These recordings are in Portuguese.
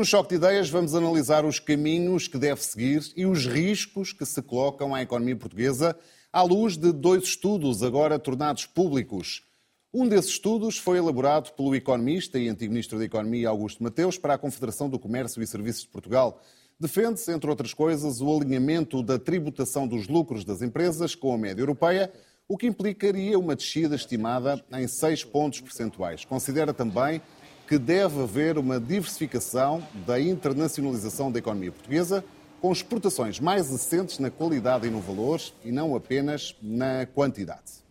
No Choque de Ideias vamos analisar os caminhos que deve seguir e os riscos que se colocam à economia portuguesa à luz de dois estudos agora tornados públicos. Um desses estudos foi elaborado pelo economista e antigo ministro da Economia Augusto Mateus para a Confederação do Comércio e Serviços de Portugal. Defende-se, entre outras coisas, o alinhamento da tributação dos lucros das empresas com a média europeia, o que implicaria uma descida estimada em 6 pontos percentuais. Considera também que deve haver uma diversificação da internacionalização da economia portuguesa, com exportações mais assentes na qualidade e no valor e não apenas na quantidade.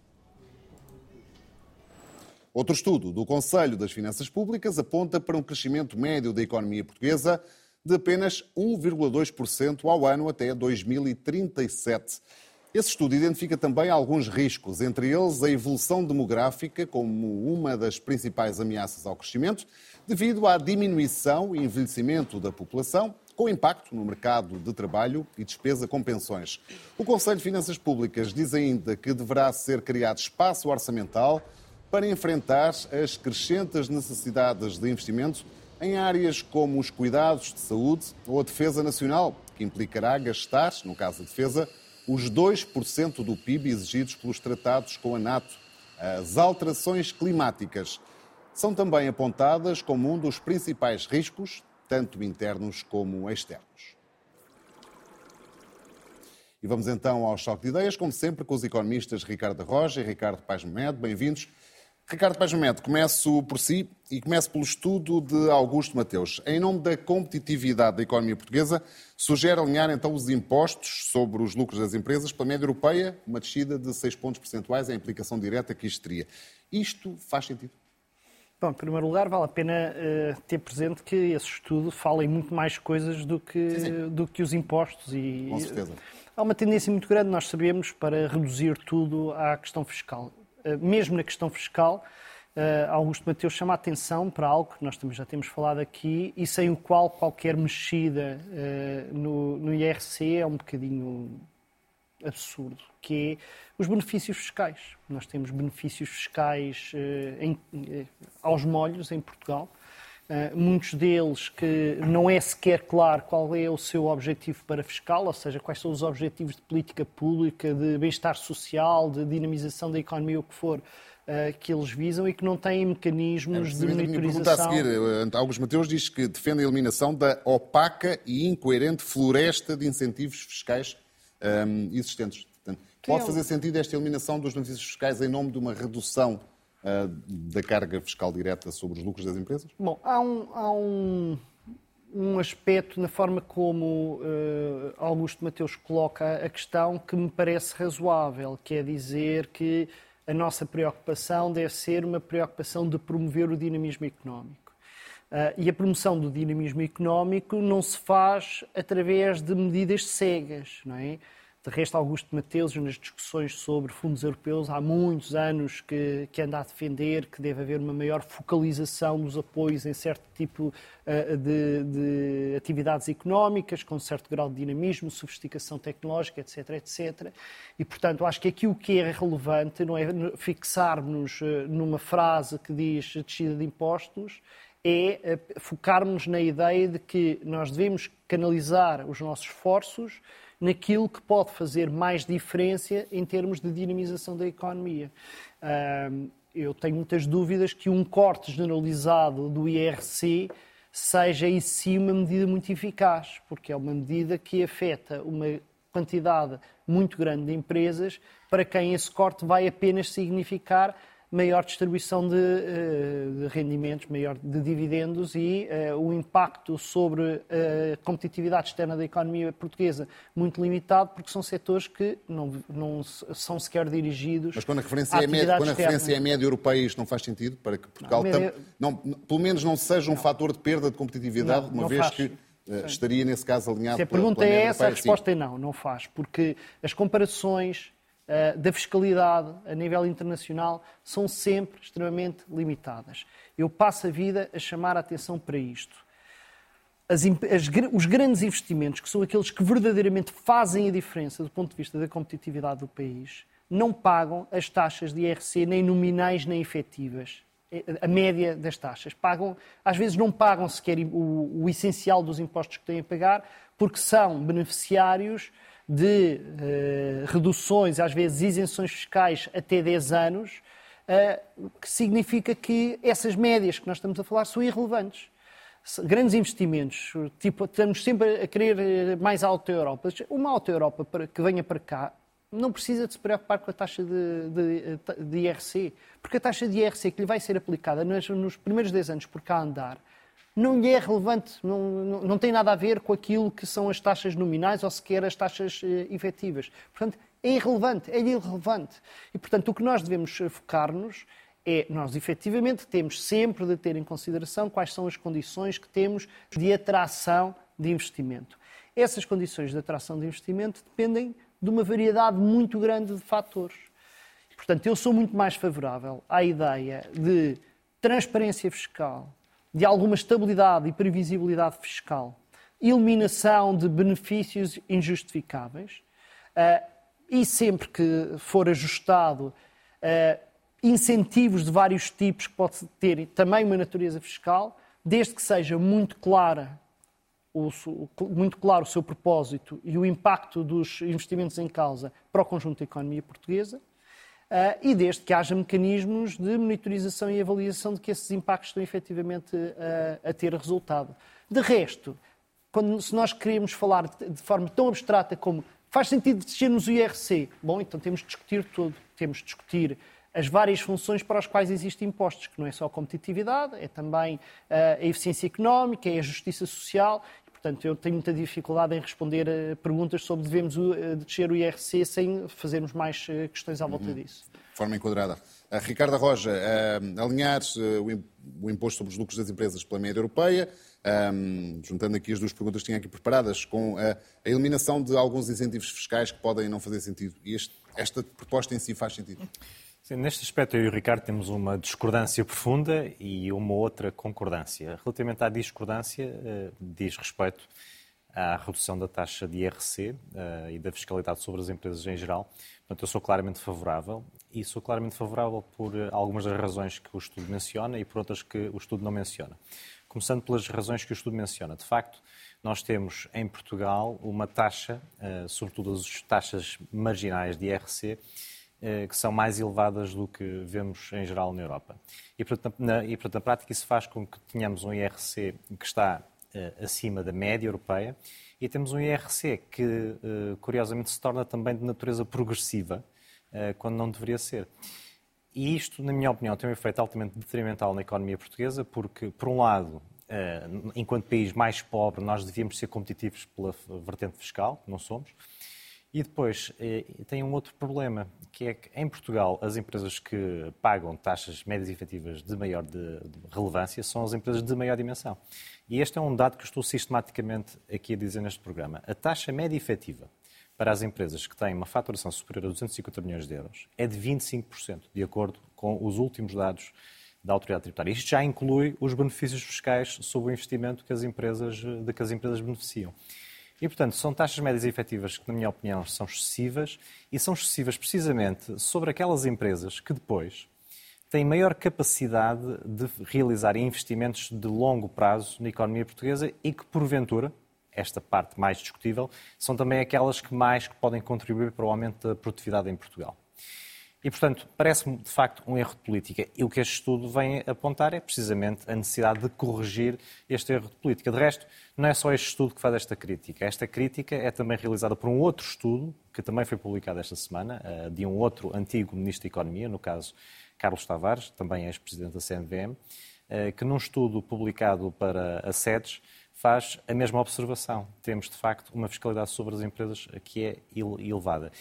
Outro estudo do Conselho das Finanças Públicas aponta para um crescimento médio da economia portuguesa de apenas 1,2% ao ano até 2037. Esse estudo identifica também alguns riscos, entre eles a evolução demográfica como uma das principais ameaças ao crescimento, devido à diminuição e envelhecimento da população, com impacto no mercado de trabalho e despesa com pensões. O Conselho de Finanças Públicas diz ainda que deverá ser criado espaço orçamental para enfrentar as crescentes necessidades de investimento em áreas como os cuidados de saúde ou a defesa nacional, que implicará gastar, no caso da defesa, os 2% do PIB exigidos pelos tratados com a NATO. As alterações climáticas são também apontadas como um dos principais riscos, tanto internos como externos. E vamos então ao choque de ideias, como sempre, com os economistas Ricardo Roja e Ricardo Paz Medo. Bem-vindos. Ricardo Pajamete, começo por si e começo pelo estudo de Augusto Mateus. Em nome da competitividade da economia portuguesa, sugere alinhar então os impostos sobre os lucros das empresas pela média europeia, uma descida de 6 pontos percentuais, a implicação direta que isto teria. Isto faz sentido? Bom, em primeiro lugar, vale a pena uh, ter presente que esse estudo fala em muito mais coisas do que, sim, sim. Do que os impostos. E, Com certeza. Há uma tendência muito grande, nós sabemos, para reduzir tudo à questão fiscal. Eh, mesmo na questão fiscal, eh, Augusto Mateus chama a atenção para algo que nós também já temos falado aqui e sem o qual qualquer mexida eh, no, no IRC é um bocadinho absurdo, que é os benefícios fiscais. Nós temos benefícios fiscais em, aos molhos em Portugal, muitos deles que não é sequer claro qual é o seu objetivo para fiscal, ou seja, quais são os objetivos de política pública, de bem-estar social, de dinamização da economia, o que for, que eles visam e que não têm mecanismos é, de monitorização. A seguir, Augusto Mateus diz que defende a eliminação da opaca e incoerente floresta de incentivos fiscais um, existentes. Portanto, pode fazer sentido esta eliminação dos benefícios fiscais em nome de uma redução uh, da carga fiscal direta sobre os lucros das empresas? Bom, há um, há um, um aspecto na forma como uh, Augusto Mateus coloca a questão que me parece razoável, que é dizer que a nossa preocupação deve ser uma preocupação de promover o dinamismo económico. Uh, e a promoção do dinamismo económico não se faz através de medidas cegas, não é? De resto, Augusto Mateus, nas discussões sobre fundos europeus, há muitos anos que, que anda a defender que deve haver uma maior focalização dos apoios em certo tipo uh, de, de, atividades económicas, com certo grau de dinamismo, sofisticação tecnológica, etc, etc. E, portanto, acho que aqui o que é relevante não é fixarmos uh, numa frase que diz descida de impostos, é uh, focarmos na ideia de que nós devemos canalizar os nossos esforços naquilo que pode fazer mais diferença em termos de dinamização da economia. Eu tenho muitas dúvidas que um corte generalizado do IRC seja em si uma medida muito eficaz, porque é uma medida que afeta uma quantidade muito grande de empresas para quem esse corte vai apenas significar maior distribuição de, eh, de rendimentos, maior de dividendos e uh, o impacto sobre a competitividade externa da economia portuguesa muito limitado, porque são setores que não, não são sequer dirigidos. Mas quando a referência, é, média, quando a referência é média europeia, isto não faz sentido para que Portugal, não, média... não, pelo menos, não seja um não. fator de perda de competitividade, não, uma vez faz. que eh, estaria, nesse caso, alinhado Se a pergunta é essa, a resposta é não, não faz, porque as comparações eh, da fiscalidade a nível internacional são sempre extremamente limitadas. Eu passo a vida a chamar a atenção para isto. As, as, os grandes investimentos, que são aqueles que verdadeiramente fazem a diferença do ponto de vista da competitividade do país, não pagam as taxas de IRC nem nominais nem efetivas. a média das taxas. Pagam, às vezes não pagam sequer o, o essencial dos impostos que têm a pagar, porque são beneficiários de uh, reduções, às vezes isenções fiscais até 10 anos, uh, que significa que essas médias que nós estamos a falar são irrelevantes. Grandes investimentos, tipo, estamos sempre a querer eh, mais alta Europa. Uma alta Europa que venha para cá não precisa de se preocupar com a taxa de, de, de IRC, porque a taxa de IRC que lhe vai ser aplicada nos, nos primeiros 10 anos por cá andar não lhe é relevante, não, não, não, tem nada a ver com aquilo que são as taxas nominais ou sequer as taxas eh, efetivas. Portanto, é irrelevante, é irrelevante. E, portanto, o que nós devemos eh, focar-nos é, nós efetivamente temos sempre de ter em consideração quais são as condições que temos de atração de investimento. Essas condições de atração de investimento dependem de uma variedade muito grande de fatores. Portanto, eu sou muito mais favorável à ideia de transparência fiscal, de alguma estabilidade e previsibilidade fiscal, eliminação de benefícios injustificáveis. Uh, e, sempre que for ajustado, uh, incentivos de vários tipos que pode ter também uma natureza fiscal, desde que seja muito clara o, muito claro o seu propósito e o impacto dos investimentos em causa para o conjunto da economia portuguesa, e desde que haja mecanismos de monitorização e avaliação de que esses impactos estão efetivamente uh, a ter resultado. De resto, quando, se nós queremos falar de, de forma tão abstrata como faz sentido descermos o IRC, bom, então temos de discutir tudo, temos de discutir as várias funções para as quais existem impostos, que não é só a competitividade, é também uh, a eficiência económica, é a justiça social Portanto, eu tenho muita dificuldade em responder a perguntas sobre devemos eh, descer o IRC sem fazermos mais eh, questões à volta uhum. disso. De forma enquadrada. A Ricardo Roja, uh, alinhar o imposto sobre os lucros das empresas pela média europeia, um, juntando aqui as duas perguntas que tinha aqui preparadas, com a, a, eliminação de alguns incentivos fiscais que podem não fazer sentido. E este, esta proposta em si faz sentido? Sim, neste aspecto, eu e o Ricardo temos uma discordância profunda e uma outra concordância. Relativamente à discordância, eh, diz respeito à redução da taxa de IRC eh, e da fiscalidade sobre as empresas em geral. Portanto, eu sou claramente favorável e sou claramente favorável por eh, algumas das razões que o estudo menciona e por outras que o estudo não menciona. Começando pelas razões que o estudo menciona. De facto, nós temos em Portugal uma taxa, sobretudo as taxas marginais de IRC, eh, que são mais elevadas do que vemos em geral na Europa. E portanto, na, e, portanto, na prática, isso faz com que tenhamos um IRC que está uh, acima da média europeia e temos um IRC que, uh, curiosamente, se torna também de natureza progressiva, uh, quando não deveria ser. E isto, na minha opinião, tem um efeito altamente detrimental na economia portuguesa, porque, por um lado, enquanto país mais pobre, nós devíamos ser competitivos pela vertente fiscal, não somos. E depois eh, tem um outro problema, que é que em Portugal as empresas que pagam taxas médias efetivas de maior de, relevância são as empresas de maior dimensão. E este é um dado que estou sistematicamente aqui a dizer neste programa. A taxa média efetiva para as empresas que têm uma faturação superior a 250 milhões de euros é de 25%, de acordo com os últimos dados da autoridade tributária. Isto já inclui os benefícios fiscais sobre o investimento que as empresas, de que as empresas beneficiam. E, portanto, são taxas médias efetivas que, na minha opinião, são excessivas e são excessivas precisamente sobre aquelas empresas que depois têm maior capacidade de realizar investimentos de longo prazo na economia portuguesa e que, porventura, esta parte mais discutível, são também aquelas que mais podem contribuir para o aumento da produtividade em Portugal. E, portanto, parece-me de facto um erro de política. E o que este estudo vem apontar é precisamente a necessidade de corrigir este erro de política. De resto, não é só este estudo que faz esta crítica. Esta crítica é também realizada por um outro estudo, que também foi publicado esta semana, eh, de um outro antigo Ministro da Economia, no caso Carlos Tavares, também ex-presidente da CNVM, eh, que num estudo publicado para a SEDES faz a mesma observação. Temos, de facto, uma fiscalidade sobre as empresas que é elevada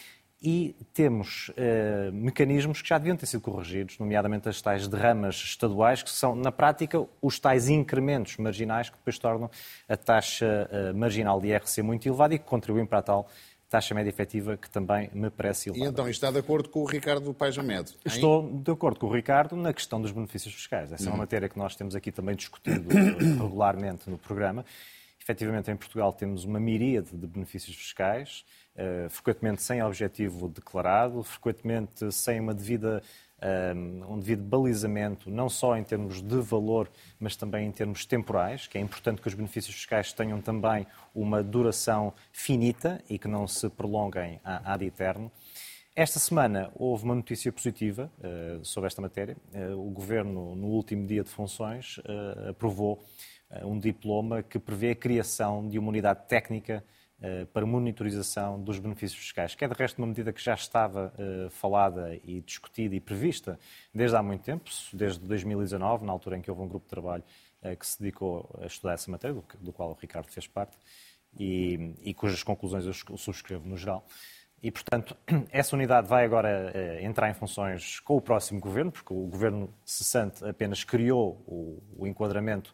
e temos uh, mecanismos que já deviam ter sido corrigidos, nomeadamente as tais derramas estaduais, que são, na prática, os tais incrementos marginais que depois tornam a taxa uh, marginal de IRC muito elevada e que contribuem para a tal taxa média efetiva que também me parece elevada. E então está de acordo com o Ricardo Pajamed? Estou de acordo com o Ricardo na questão dos benefícios fiscais. Essa uhum. é uma uhum. matéria que nós temos aqui também discutido regularmente no programa. Efetivamente, em Portugal temos uma miríade de benefícios fiscais, frequentemente sem objetivo declarado, frequentemente sem uma devida um devido balizamento, não só em termos de valor, mas também em termos temporais, que é importante que os benefícios fiscais tenham também uma duração finita e que não se prolonguem ad eterno. Esta semana houve uma notícia positiva uh, sobre esta matéria. Uh, o Governo, no último dia de funções, uh, aprovou um diploma que prevê a criação de uma unidade técnica eh, para monitorização dos benefícios fiscais, que é de resto uma medida que já estava uh, falada e discutida e prevista desde há muito tempo, desde 2019, na altura em que houve um grupo de trabalho uh, que se dedicou a estudar essa matéria, do, qual o Ricardo fez parte, e, e, cujas conclusões eu subscrevo no geral. E, portanto, essa unidade vai agora uh, entrar em funções com o próximo governo, porque o governo cessante apenas criou o, o enquadramento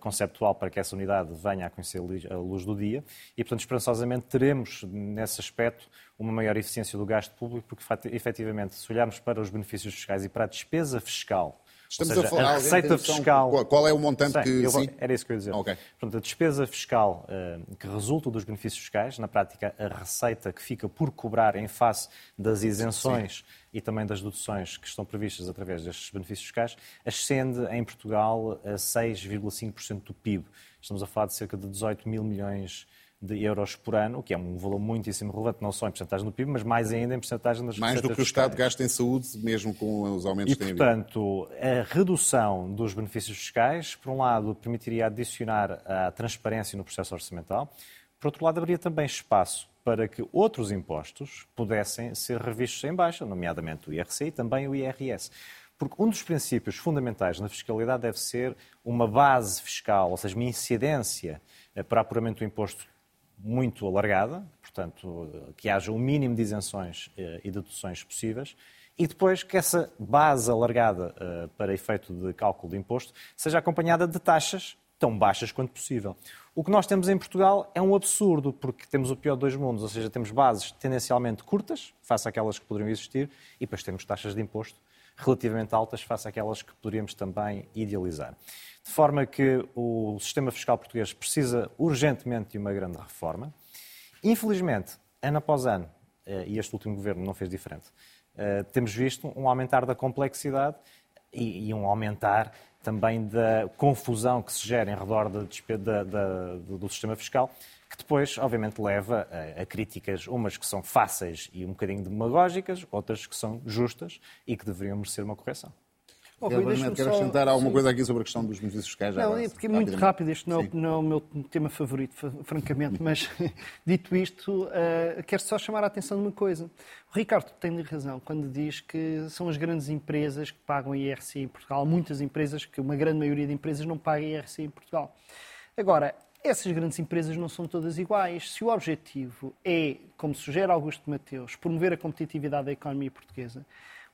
conceptual para que essa unidade venha a conhecer a luz do dia. E, portanto, esperançosamente teremos, nesse aspecto, uma maior eficiência do gasto público, porque, efetivamente, se olharmos para os benefícios fiscais e para a despesa fiscal Estamos seja, a falar a receita fiscal. Qual, é o montante Sei, que. Vou, era isso que eu ia dizer. Okay. Portanto, a despesa fiscal uh, que resulta dos benefícios fiscais, na prática, a receita que fica por cobrar em face das isenções sim. e também das deduções que estão previstas através destes benefícios fiscais, ascende em Portugal a 6,5% do PIB. Estamos a falar de cerca de 18 mil milhões de euros por ano, que é um valor muitíssimo relevante, não só em porcentagem do PIB, mas mais ainda em porcentagem das Mais do que o Estado gasta em saúde, mesmo com os aumentos e, que tem portanto, a redução dos benefícios fiscais, por um lado, permitiria adicionar a transparência no processo orçamental, por outro lado, haveria também espaço para que outros impostos pudessem ser revistos em baixa, nomeadamente o IRC e também o IRS. Porque um dos princípios fundamentais na fiscalidade deve ser uma base fiscal, ou seja, uma incidência para apuramento do imposto muito alargada, portanto, que haja o mínimo de isenções eh, e deduções possíveis, e depois que essa base alargada uh, para efeito de cálculo de imposto seja acompanhada de taxas tão baixas quanto possível. O que nós temos em Portugal é um absurdo, porque temos o pior dos dois mundos, ou seja, temos bases tendencialmente curtas, face àquelas que poderiam existir, e depois temos taxas de imposto relativamente altas, face àquelas que poderíamos também idealizar de forma que o sistema fiscal português precisa urgentemente de uma grande reforma. Infelizmente, ano após ano, eh, e este último governo não fez diferente, eh, temos visto um aumentar da complexidade e um aumentar também da confusão que se gera em redor da, da, do sistema fiscal, que depois, obviamente, leva a, a, críticas, umas que são fáceis e um bocadinho demagógicas, outras que são justas e que deveriam merecer uma correção. Oh, quero acrescentar só... alguma coisa aqui sobre a questão dos benefícios fiscais? Não, é porque é muito rápido, este não, é não, é o meu tema favorito, francamente, mas dito isto, uh, quero só chamar a atenção de uma coisa. O Ricardo tem razão quando diz que são as grandes empresas que pagam IRC em Portugal. Há muitas empresas, que uma grande maioria de empresas não paga IRC em Portugal. Agora, essas grandes empresas não são todas iguais. Se o objetivo é, como sugere Augusto Mateus, promover a competitividade da economia portuguesa,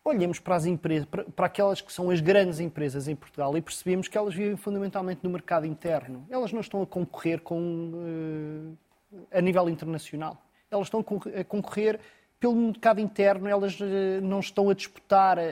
olhemos para as empresas, para, aquelas que são as grandes empresas em Portugal e percebemos que elas vivem fundamentalmente no mercado interno. Elas não estão a concorrer com, uh, a nível internacional. Elas estão a concorrer pelo mercado interno, elas uh, não estão a disputar uh,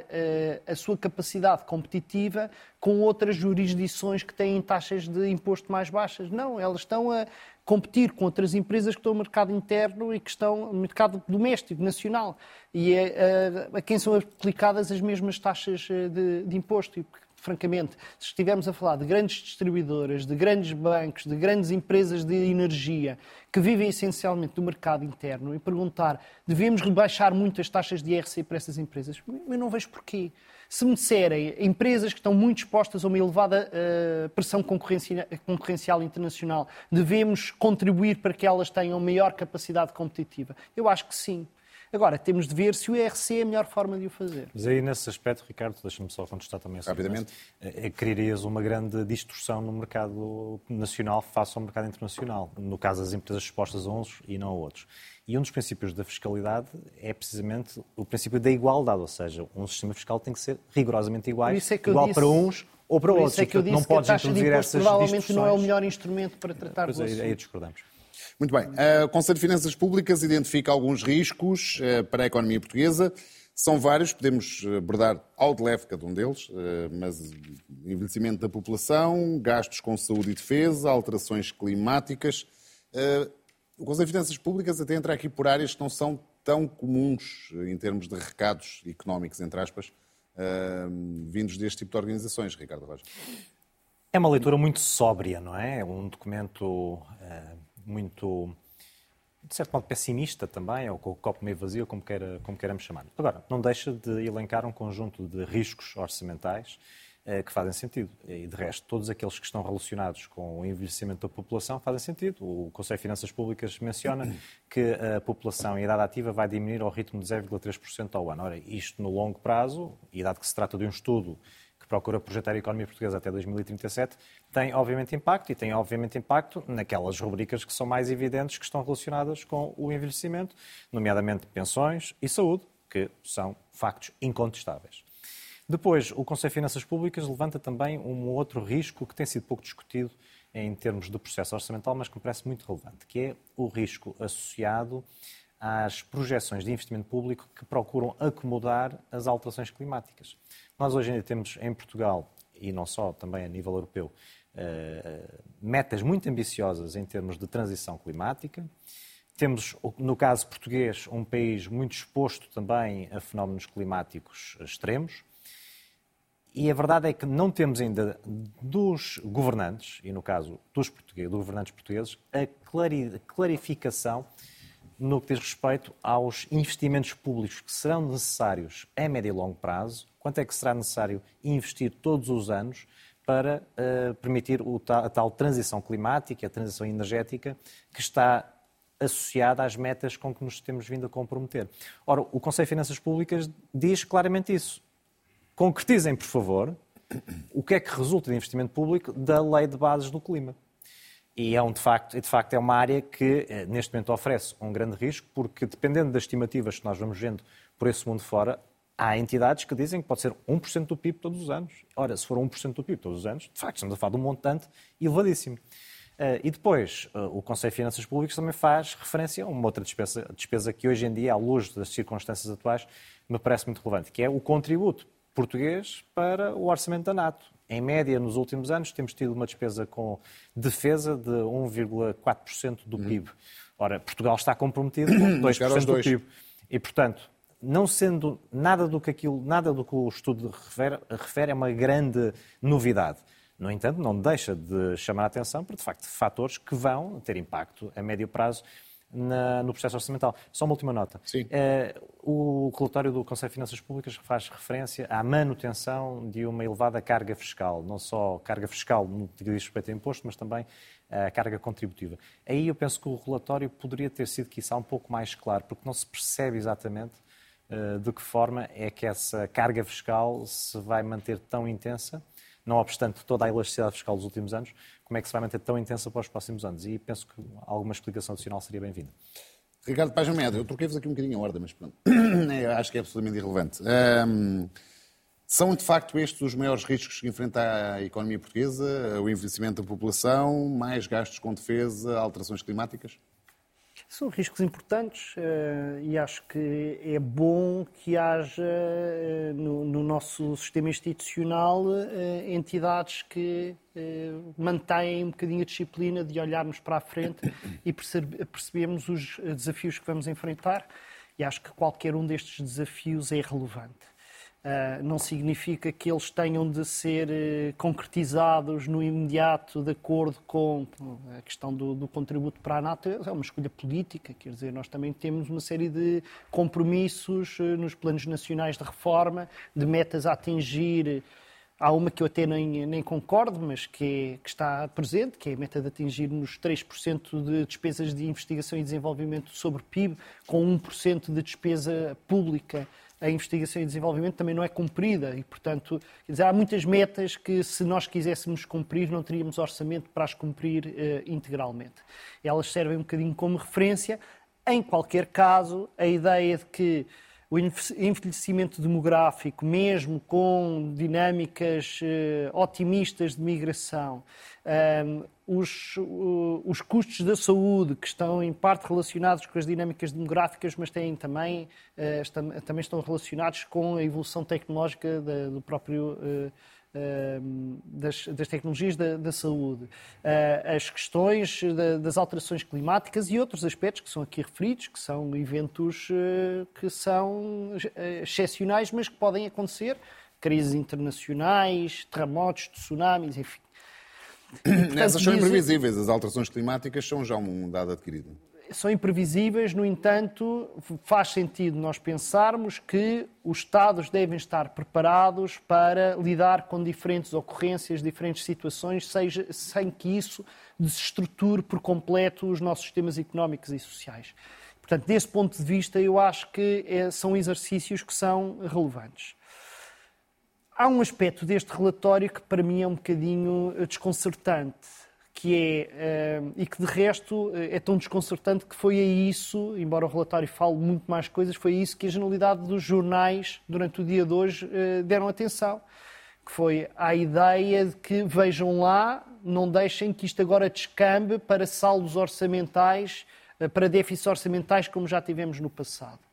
a sua capacidade competitiva com outras jurisdições que têm taxas de imposto mais baixas. Não, elas estão a competir com outras empresas que estão no mercado interno e que estão no mercado doméstico, nacional, e é, a, eh, a quem são aplicadas as mesmas taxas eh, de, de imposto. E, francamente, se estivermos a falar de grandes distribuidoras, de grandes bancos, de grandes empresas de energia que vivem essencialmente do mercado interno e perguntar devemos rebaixar muitas taxas de IRC para essas empresas, eu não vejo porquê. Se me disserem empresas que estão muito expostas a uma elevada uh, pressão concorrencial internacional, devemos contribuir para que elas tenham maior capacidade competitiva? Eu acho que sim. Agora, temos de ver se o IRC é a melhor forma de o fazer. Mas aí, nesse aspecto, Ricardo, deixa-me só contestar também a Rapidamente. É, criarias uma grande distorção no mercado nacional face ao mercado internacional. No caso das empresas expostas a uns e não a outros. E um dos princípios da fiscalidade é precisamente o princípio da igualdade, ou seja, um sistema fiscal tem que ser rigorosamente igual, é igual disse... para uns ou para outros. Isso é que eu disse não que a taxa de imposto provavelmente não é o melhor instrumento para tratar pois aí, aí discordamos. Muito bem. O Conselho de Finanças Públicas identifica alguns riscos eh, para a economia portuguesa. São vários, podemos abordar ao de leve cada um deles, eh, mas envelhecimento da população, gastos com saúde e defesa, alterações climáticas. Eh, o Conselho de Finanças Públicas até entra aqui por áreas que não são tão comuns em termos de recados económicos, entre aspas, vindos deste tipo de organizações, Ricardo Rocha. É uma leitura muito sóbria, não é? É um documento uh, muito, de certo modo, pessimista também, ou com o copo meio vazio, como, queira, como queiramos chamar. Agora, não deixa de elencar um conjunto de riscos orçamentais uh, que fazem sentido. E, de resto, todos aqueles que estão relacionados com o envelhecimento da população fazem sentido. O Conselho de Finanças Públicas menciona que a população em idade ativa vai diminuir ao ritmo de 0,3% ao ano. Ora, isto no longo prazo, e dado que se trata de um estudo procura projetar a economia portuguesa até 2037, tem obviamente impacto e tem obviamente impacto naquelas rubricas que são mais evidentes que estão relacionadas com o envelhecimento, nomeadamente pensões e saúde, que são factos incontestáveis. Depois, o Conselho de Finanças Públicas levanta também um outro risco que tem sido pouco discutido em termos do processo orçamental, mas que me parece muito relevante, que é o risco associado às projeções de investimento público que procuram acomodar as alterações climáticas. Nós hoje ainda temos em Portugal, e não só, também a nível europeu, eh, metas muito ambiciosas em termos de transição climática. Temos, no caso português, um país muito exposto também a fenómenos climáticos extremos. E a verdade é que não temos ainda dos governantes, e no caso dos, portugueses, dos governantes portugueses, a clarificação no que diz respeito aos investimentos públicos que serão necessários a médio e longo prazo, quanto é que será necessário investir todos os anos para uh, permitir a tal transição climática, a transição energética, que está associada às metas com que nos temos vindo a comprometer. Ora, o Conselho de Finanças Públicas diz claramente isso. Concretizem, por favor, o que é que resulta de investimento público da Lei de Bases do Clima. E é um, de, facto, de facto é uma área que eh, neste momento oferece um grande risco, porque dependendo das estimativas que nós vamos vendo por esse mundo fora, há entidades que dizem que pode ser 1% do PIB todos os anos. Ora, se for 1% do PIB todos os anos, de facto estamos a falar de um montante elevadíssimo. Uh, e depois, uh, o Conselho de Finanças Públicas também faz referência a uma outra despesa, despesa que hoje em dia, à luz das circunstâncias atuais, me parece muito relevante, que é o contributo português para o orçamento da NATO. Em média, nos últimos anos, temos tido uma despesa com defesa de 1,4% do uhum. PIB. Ora, Portugal está comprometido com 2% do PIB. E, portanto, não sendo nada do que aquilo, nada do que o estudo refere, refere é uma grande novidade. No entanto, não deixa de chamar a atenção para, de facto, fatores que vão ter impacto a médio prazo na, no processo orçamental. Só uma última nota. Sim. Uh, o relatório do Conselho de Finanças Públicas faz referência à manutenção de uma elevada carga fiscal, não só carga fiscal no que diz respeito a imposto, mas também a carga contributiva. Aí eu penso que o relatório poderia ter sido, quiçá, um pouco mais claro, porque não se percebe exatamente uh, de que forma é que essa carga fiscal se vai manter tão intensa não obstante toda a elasticidade fiscal dos últimos anos, como é que se vai manter tão intensa para os próximos anos? E penso que alguma explicação adicional seria bem-vinda. Ricardo Paz Médio, eu troquei-vos aqui um bocadinho a ordem, mas pronto, é, acho que é absolutamente irrelevante. Um, são, de facto, estes os maiores riscos que enfrenta a economia portuguesa? O envelhecimento da população, mais gastos com defesa, alterações climáticas? São riscos importantes uh, e acho que é bom que haja uh, no, no, nosso sistema institucional uh, entidades que mantêm um bocadinho a disciplina de olharmos para a frente e percebe, percebermos os desafios que vamos enfrentar. E acho que qualquer um destes desafios é relevante. Uh, não significa que eles tenham de ser uh, concretizados no imediato de acordo com a questão do, do, contributo para a NATO. É uma escolha política, quer dizer, nós também temos uma série de compromissos uh, nos planos nacionais de reforma, de metas a atingir. Há uma que eu até nem, nem concordo, mas que, é, que está presente, que é a meta de atingir nos 3% de despesas de investigação e desenvolvimento sobre PIB, com 1% de despesa pública a investigação e desenvolvimento também não é cumprida e, portanto, dizer, há muitas metas que, se nós quiséssemos cumprir, não teríamos orçamento para as cumprir uh, integralmente. Elas servem um bocadinho como referência. Em qualquer caso, a ideia de que o envelhecimento demográfico, mesmo com dinâmicas uh, otimistas de migração, um, os, uh, os custos da saúde, que estão em parte relacionados com as dinâmicas demográficas, mas têm também, uh, também estão relacionados com a evolução tecnológica do próprio. Uh, das, das, tecnologias da, da saúde, as questões das alterações climáticas e outros aspectos que são aqui referidos, que são eventos que são excepcionais, mas que podem acontecer crises internacionais, terremotos, tsunamis, enfim. Essas são imprevisíveis, as alterações climáticas são já um dado adquirido. São imprevisíveis, no entanto, faz sentido nós pensarmos que os Estados devem estar preparados para lidar com diferentes ocorrências, diferentes situações, seja, sem que isso desestruture por completo os nossos sistemas económicos e sociais. Portanto, desse ponto de vista, eu acho que é, são exercícios que são relevantes. Há um aspecto deste relatório que para mim é um bocadinho eh, desconcertante, que é, uh, e que de resto eh, é tão desconcertante que foi a isso, embora o relatório fale muito mais coisas, foi a isso que a generalidade dos jornais, durante o dia de hoje, deram atenção. Que foi a ideia de que vejam lá, não deixem que isto agora descambe para saldos orçamentais, para déficits orçamentais como já tivemos no passado.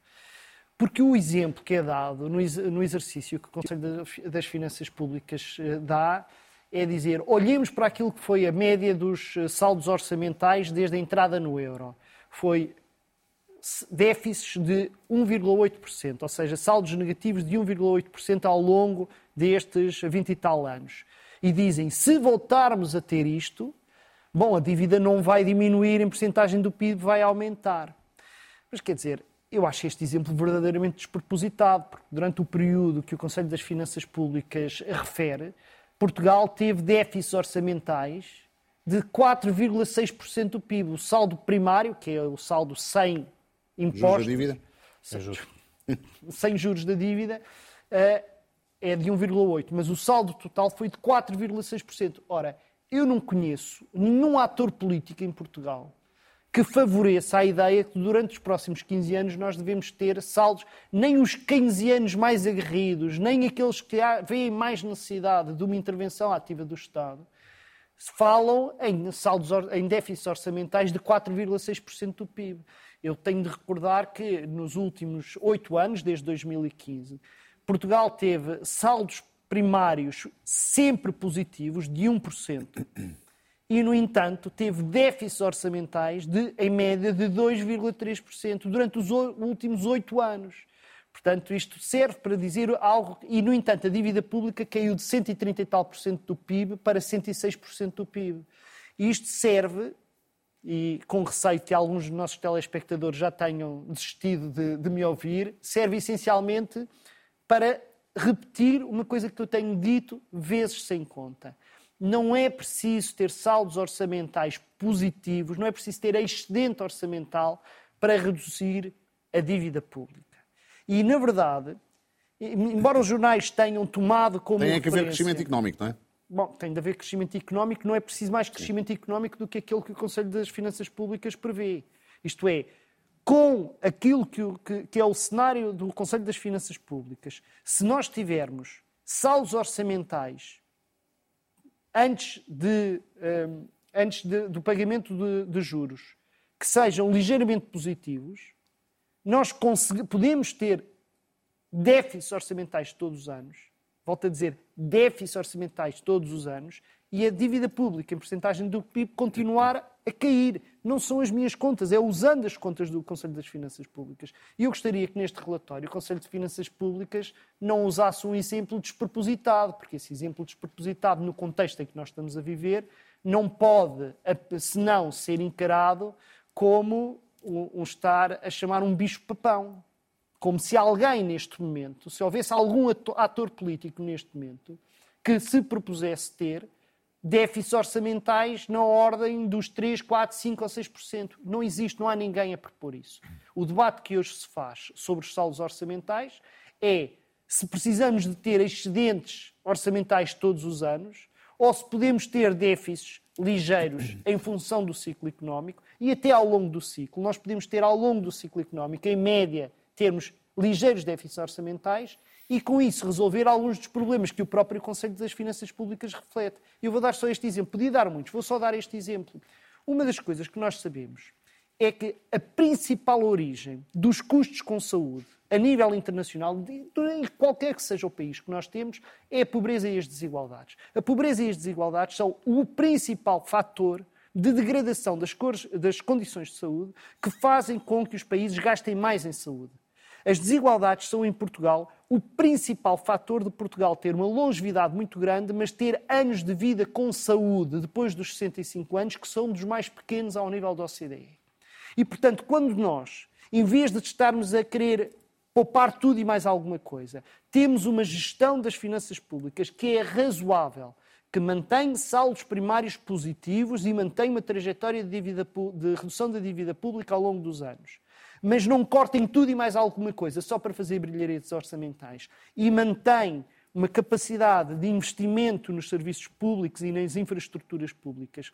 Porque o exemplo que é dado no exercício que o Conselho das Finanças Públicas eh, dá é dizer, olhemos para aquilo que foi a média dos eh, saldos orçamentais desde a entrada no euro. Foi déficits de 1,8%, ou seja, saldos negativos de 1,8% ao longo destes 20 e tal anos. E dizem, se voltarmos a ter isto, bom, a dívida não vai diminuir em porcentagem do PIB, vai aumentar. Mas quer dizer, eu acho este exemplo verdadeiramente despropositado, porque durante o período que o Conselho das Finanças Públicas refere, Portugal teve déficits orçamentais de 4,6% do PIB. O saldo primário, que é o saldo sem impostos... Juros da dívida? Sem, juros. sem juros da dívida, eh, é de 1,8%. Mas o saldo total foi de 4,6%. Ora, eu não conheço nenhum ator político em Portugal que favoreça a ideia que durante os próximos 15 anos nós devemos ter saldos, nem os keynesianos mais aguerridos, nem aqueles que veem mais necessidade de uma intervenção ativa do Estado, falam em, saldos, em déficits orçamentais de 4,6% do PIB. Eu tenho de recordar que nos últimos oito anos, desde 2015, Portugal teve saldos primários sempre positivos de 1% e, no entanto, teve déficits orçamentais de, em média, de 2,3% durante os últimos oito anos. Portanto, isto serve para dizer algo, e, no entanto, a dívida pública caiu de 130 e tal por cento do PIB para 106% do PIB. E isto serve, e com receio que alguns dos nossos telespectadores já tenham desistido de, de me ouvir, serve essencialmente para repetir uma coisa que eu tenho dito vezes sem conta não é preciso ter saldos orçamentais positivos, não é preciso ter excedente orçamental para reduzir a dívida pública. E, na verdade, embora os jornais tenham tomado como. Tem que haver crescimento económico, não é? Bom, tem de haver crescimento económico, não é preciso mais crescimento Sim. económico do que aquele que o Conselho das Finanças Públicas prevê. Isto é, com aquilo que, que, que é o cenário do Conselho das Finanças Públicas, se nós tivermos saldos orçamentais antes, de, um, antes de, do pagamento de, de, juros que sejam ligeiramente positivos, nós podemos ter déficits orçamentais todos os anos, volto a dizer, déficits orçamentais todos os anos, e a dívida pública em porcentagem do PIB continuar a cair. Não são as minhas contas, é usando as contas do Conselho das Finanças Públicas. E eu gostaria que neste relatório o Conselho de Finanças Públicas não usasse um exemplo despropositado, porque esse exemplo despropositado, no contexto em que nós estamos a viver, não pode, senão, ser encarado como um estar a chamar um bicho-papão. Como se alguém neste momento, se houvesse algum ator político neste momento, que se propusesse ter déficits orçamentais na ordem dos 3, 4, 5 ou 6%. Não existe, não há ninguém a propor isso. O debate que hoje se faz sobre os saldos orçamentais é se precisamos de ter excedentes orçamentais todos os anos ou se podemos ter déficits ligeiros em função do ciclo económico e até ao longo do ciclo. Nós podemos ter ao longo do ciclo económico, em média, termos ligeiros déficits orçamentais e, com isso, resolver alguns dos problemas que o próprio Conselho das Finanças Públicas reflete. Eu vou dar só este exemplo. Podia dar muitos, vou só dar este exemplo. Uma das coisas que nós sabemos é que a principal origem dos custos com saúde a nível internacional, de, qualquer que seja o país que nós temos, é a pobreza e as desigualdades. A pobreza e as desigualdades são o principal fator de degradação das, cores, das condições de saúde que fazem com que os países gastem mais em saúde. As desigualdades são em Portugal o principal fator de Portugal ter uma longevidade muito grande, mas ter anos de vida com saúde depois dos 65 anos que são dos mais pequenos ao nível da OCDE. E, portanto, quando nós, em vez de estarmos a querer poupar tudo e mais alguma coisa, temos uma gestão das finanças públicas que é razoável, que mantém saldos primários positivos e mantém uma trajetória de, dívida, de redução da dívida pública ao longo dos anos mas não cortem tudo e mais alguma coisa só para fazer brilharetes orçamentais e mantém uma capacidade de investimento nos serviços públicos e nas infraestruturas públicas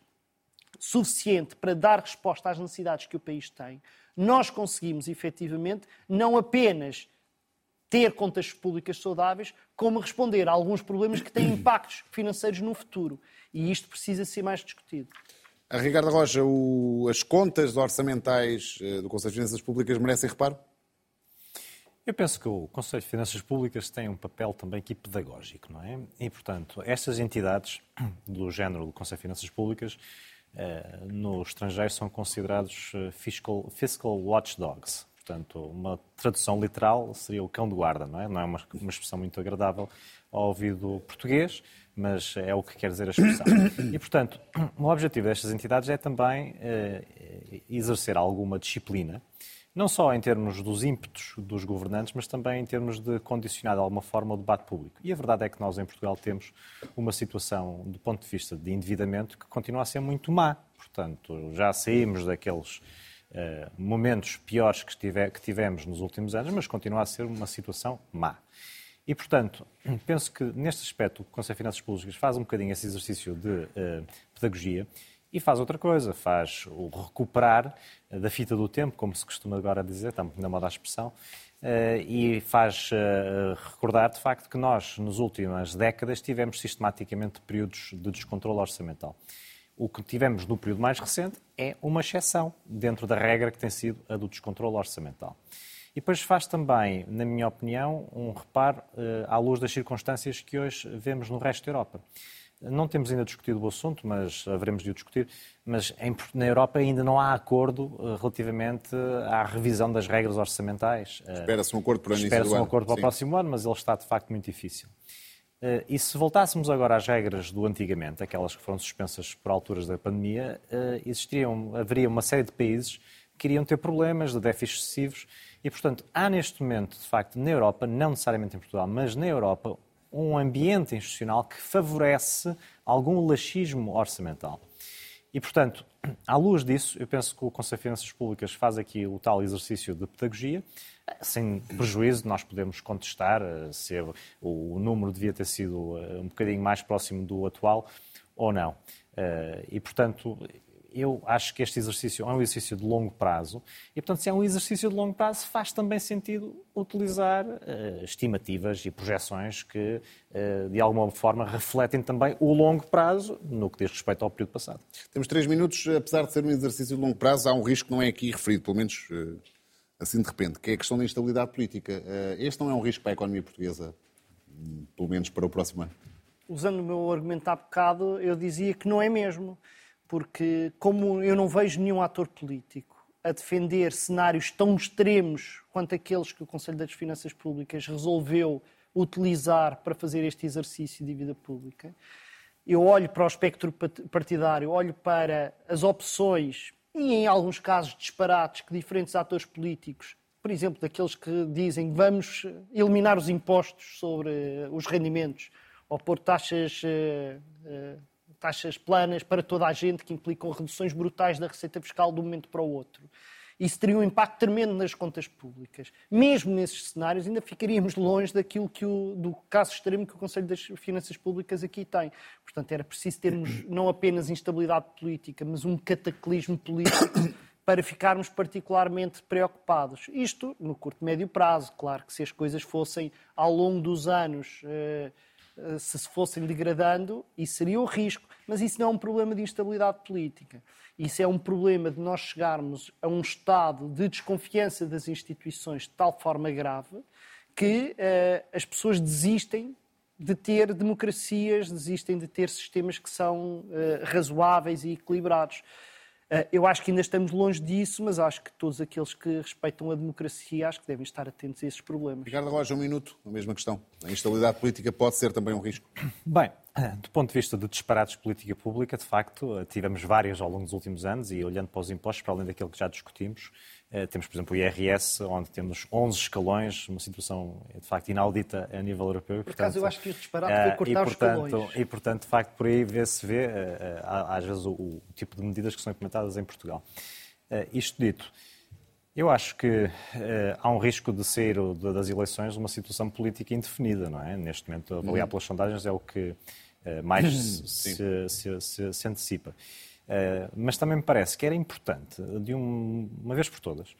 suficiente para dar resposta às necessidades que o país tem, nós conseguimos efetivamente não apenas ter contas públicas saudáveis, como responder a alguns problemas que têm impactos financeiros no futuro. E isto precisa ser mais discutido. A Ricardo Rocha, o, as contas orçamentais eh, do Conselho de Finanças Públicas merecem reparo? Eu penso que o Conselho de Finanças Públicas tem um papel também aqui pedagógico, não é? E, portanto, estas entidades do género do Conselho de Finanças Públicas eh, no estrangeiro são considerados eh, fiscal, fiscal watchdogs. Portanto, uma tradução literal seria o cão de guarda, não é? Não é uma, uma expressão muito agradável ao ouvido português, mas é o que quer dizer a expressão. E, portanto, o objetivo destas entidades é também eh, exercer alguma disciplina, não só em termos dos ímpetos dos governantes, mas também em termos de condicionar de alguma forma o debate público. E a verdade é que nós em Portugal temos uma situação, do ponto de vista de endividamento, que continua a ser muito má. Portanto, já saímos daqueles uh, momentos piores que, tive, que tivemos nos últimos anos, mas continua a ser uma situação má. E, portanto, penso que neste aspecto o Conselho de Finanças Públicas faz um bocadinho esse exercício de uh, pedagogia e faz outra coisa, faz o recuperar uh, da fita do tempo, como se costuma agora dizer, está muito na moda a expressão, uh, e faz recordar de facto que nós, nas últimas décadas, tivemos sistematicamente períodos de descontrole orçamental. O que tivemos no período mais recente é uma exceção dentro da regra que tem sido a do descontrole orçamental. E depois faz também, na minha opinião, um reparo uh, à luz das circunstâncias que hoje vemos no resto da Europa. Não temos ainda discutido o assunto, mas haveremos de o discutir. Mas em, na Europa ainda não há acordo uh, relativamente à revisão das regras orçamentais. Uh, Espera-se um acordo para o início Espera-se um acordo para o próximo ano, mas ele está de facto muito difícil. E se voltássemos agora às regras do antigamente, aquelas que foram suspensas por alturas da pandemia, existiriam, haveria uma série de países que iriam ter problemas de déficits excessivos e, portanto, há neste momento, de facto, na Europa, não necessariamente em Portugal, mas na Europa, um ambiente institucional que favorece algum laxismo orçamental. E, portanto, à luz disso, eu penso que o Conselho de Finanças Públicas faz aqui o tal exercício de pedagogia, sem prejuízo, nós podemos contestar eh, se o número devia ter sido eh, um bocadinho mais próximo do atual ou não. Eh, e, portanto, eu acho que este exercício é um exercício de longo prazo e, portanto, se é um exercício de longo prazo, faz também sentido utilizar uh, estimativas e projeções que, uh, de alguma forma, refletem também o longo prazo no que diz respeito ao período passado. Temos três minutos, apesar de ser um exercício de longo prazo, há um risco que não é aqui referido, pelo menos uh, assim de repente, que é a questão da instabilidade política. este não é um risco para a economia portuguesa, pelo menos para o próximo ano? Usando o meu argumento há bocado, eu dizia que não é mesmo porque como eu não vejo nenhum ator político a defender cenários tão extremos quanto aqueles que o Conselho das Finanças Públicas resolveu utilizar para fazer este exercício de dívida pública, eu olho para o espectro partidário, olho para as opções e, em alguns casos, disparates que diferentes atores políticos, por exemplo, daqueles que dizem vamos eliminar os impostos sobre os rendimentos ou pôr taxas uh, uh, taxas planas para toda a gente, que implicam reduções brutais da receita fiscal de um momento para o outro. Isso teria um impacto tremendo nas contas públicas. Mesmo nesses cenários, ainda ficaríamos longe daquilo que o, do caso extremo que o Conselho das Finanças Públicas aqui tem. Portanto, era preciso termos não apenas instabilidade política, mas um cataclismo político para ficarmos particularmente preocupados. Isto no curto e médio prazo. Claro que se as coisas fossem ao longo dos anos. Eh, se se fossem degradando, isso seria o risco. Mas isso não é um problema de instabilidade política. Isso é um problema de nós chegarmos a um estado de desconfiança das instituições de tal forma grave que uh, as pessoas desistem de ter democracias, desistem de ter sistemas que são uh, razoáveis e equilibrados. Eh, eu acho que ainda estamos longe disso, mas acho que todos aqueles que respeitam a democracia acho que devem estar atentos a esses problemas. Ricardo Roja, um minuto, a mesma questão. A instabilidade política pode ser também um risco? Bem, do ponto de vista de disparados de política pública, de facto, tivemos várias ao longo dos últimos anos e olhando para os impostos, para além daquilo que já discutimos, eh, temos, por exemplo, o IRS, onde temos 11 escalões, uma situação de facto inaudita a nível europeu. Por acaso, eu acho que disparado foi cortar e, portanto, os escalões. E, portanto, de facto, por aí vê-se vê, eh, às vezes, o, o, tipo de medidas que são implementadas em Portugal. Eh, isto dito, eu acho que há um risco de sair das eleições uma situação política indefinida, não é? Neste momento, avaliar uhum. pelas sondagens é o que mais se, se, se, se antecipa. Uh, mas também me parece que era importante, de um, uma vez por todas,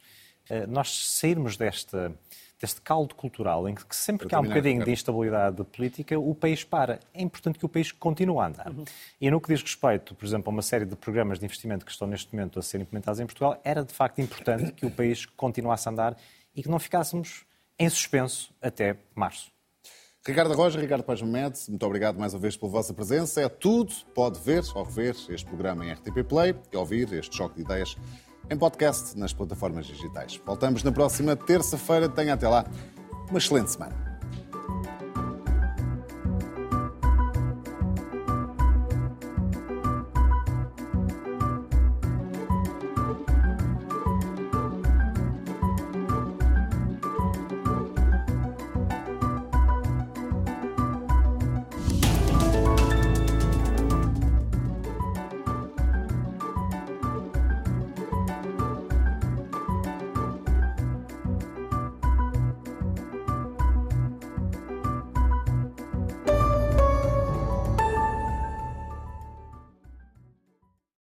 uh, nós sairmos desta, deste caldo cultural em que sempre que há um bocadinho de instabilidade política, o país para. É importante que o país continue a andar. Uhum. E no que diz respeito, por exemplo, a uma série de programas de investimento que estão neste momento a ser implementados em Portugal, era de facto importante que o país continuasse a andar e que não ficássemos em suspenso até março. Ricardo Roja, Ricardo Paz Mendes, muito obrigado mais uma vez pela vossa presença. É tudo. Pode ver ou rever este programa em RTP Play e ouvir este choque de ideias em podcast nas plataformas digitais. Voltamos na próxima terça-feira. Tenha até lá uma excelente semana.